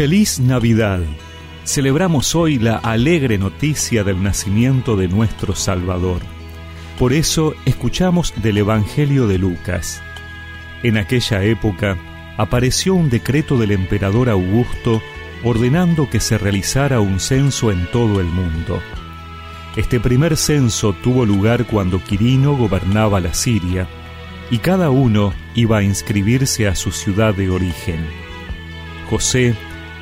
Feliz Navidad. Celebramos hoy la alegre noticia del nacimiento de nuestro Salvador. Por eso escuchamos del Evangelio de Lucas. En aquella época apareció un decreto del emperador Augusto ordenando que se realizara un censo en todo el mundo. Este primer censo tuvo lugar cuando Quirino gobernaba la Siria, y cada uno iba a inscribirse a su ciudad de origen. José,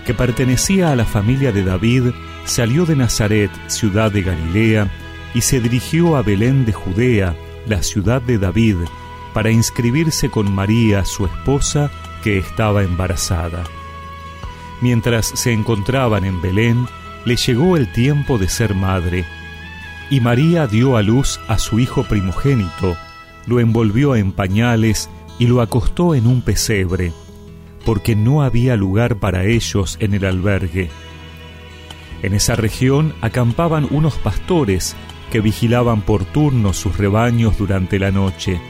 que pertenecía a la familia de David, salió de Nazaret, ciudad de Galilea, y se dirigió a Belén de Judea, la ciudad de David, para inscribirse con María, su esposa, que estaba embarazada. Mientras se encontraban en Belén, le llegó el tiempo de ser madre, y María dio a luz a su hijo primogénito, lo envolvió en pañales y lo acostó en un pesebre, porque no había lugar para ellos en el albergue. En esa región acampaban unos pastores que vigilaban por turno sus rebaños durante la noche.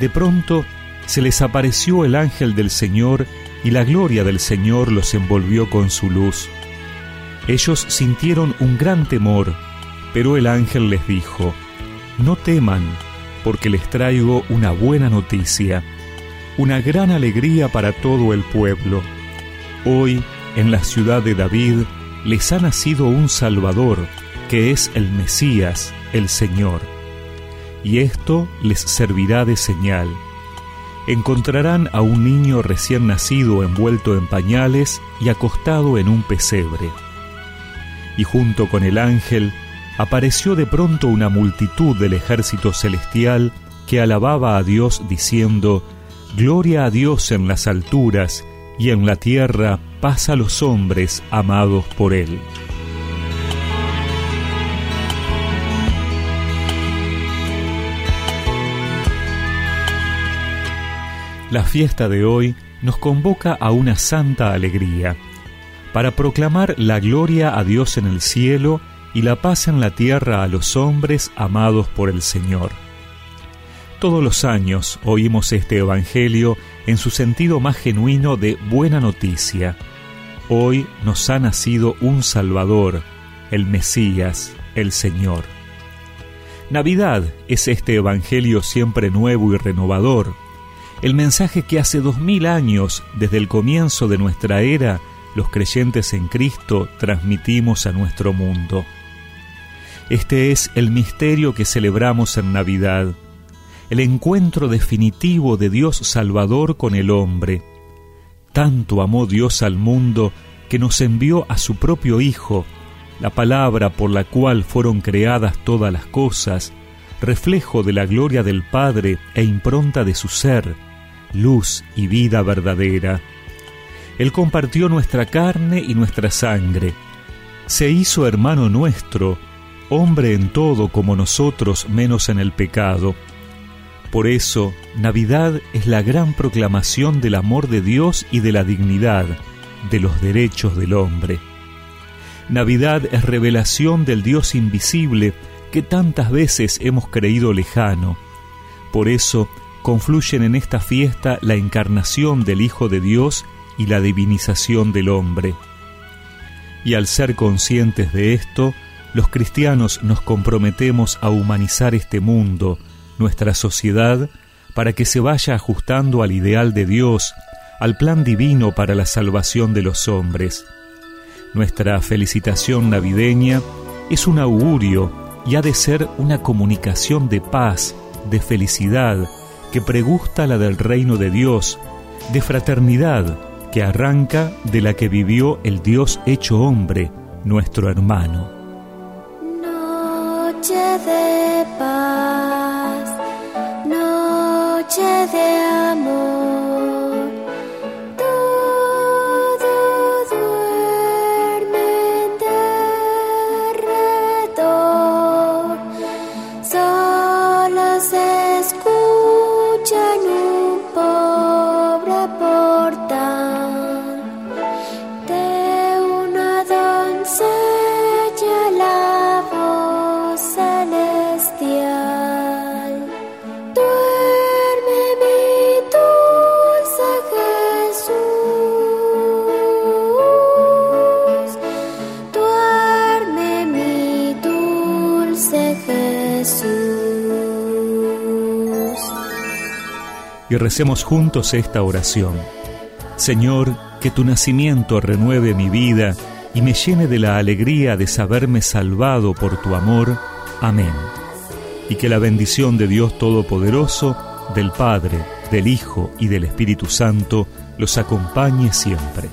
De pronto se les apareció el ángel del Señor y la gloria del Señor los envolvió con su luz. Ellos sintieron un gran temor, pero el ángel les dijo, No teman, porque les traigo una buena noticia, una gran alegría para todo el pueblo. Hoy, en la ciudad de David, les ha nacido un Salvador, que es el Mesías, el Señor. Y esto les servirá de señal. Encontrarán a un niño recién nacido envuelto en pañales y acostado en un pesebre. Y junto con el ángel apareció de pronto una multitud del ejército celestial que alababa a Dios diciendo, Gloria a Dios en las alturas y en la tierra paz a los hombres amados por Él. La fiesta de hoy nos convoca a una santa alegría, para proclamar la gloria a Dios en el cielo y la paz en la tierra a los hombres amados por el Señor. Todos los años oímos este Evangelio en su sentido más genuino de buena noticia. Hoy nos ha nacido un Salvador, el Mesías, el Señor. Navidad es este Evangelio siempre nuevo y renovador, el mensaje que hace dos mil años, desde el comienzo de nuestra era, los creyentes en Cristo transmitimos a nuestro mundo. Este es el misterio que celebramos en Navidad, el encuentro definitivo de Dios Salvador con el hombre. Tanto amó Dios al mundo que nos envió a su propio Hijo, la palabra por la cual fueron creadas todas las cosas, reflejo de la gloria del Padre e impronta de su ser, luz y vida verdadera. Él compartió nuestra carne y nuestra sangre, se hizo hermano nuestro, hombre en todo como nosotros menos en el pecado. Por eso, Navidad es la gran proclamación del amor de Dios y de la dignidad, de los derechos del hombre. Navidad es revelación del Dios invisible que tantas veces hemos creído lejano. Por eso, confluyen en esta fiesta la encarnación del Hijo de Dios y la divinización del hombre. Y al ser conscientes de esto, los cristianos nos comprometemos a humanizar este mundo, nuestra sociedad, para que se vaya ajustando al ideal de Dios, al plan divino para la salvación de los hombres. Nuestra felicitación navideña es un augurio y ha de ser una comunicación de paz, de felicidad, que pregusta la del reino de Dios, de fraternidad, que arranca de la que vivió el Dios hecho hombre, nuestro hermano de paz, Jesús. Y recemos juntos esta oración. Señor, que tu nacimiento renueve mi vida y me llene de la alegría de saberme salvado por tu amor. Amén. Y que la bendición de Dios Todopoderoso, del Padre, del Hijo y del Espíritu Santo los acompañe siempre.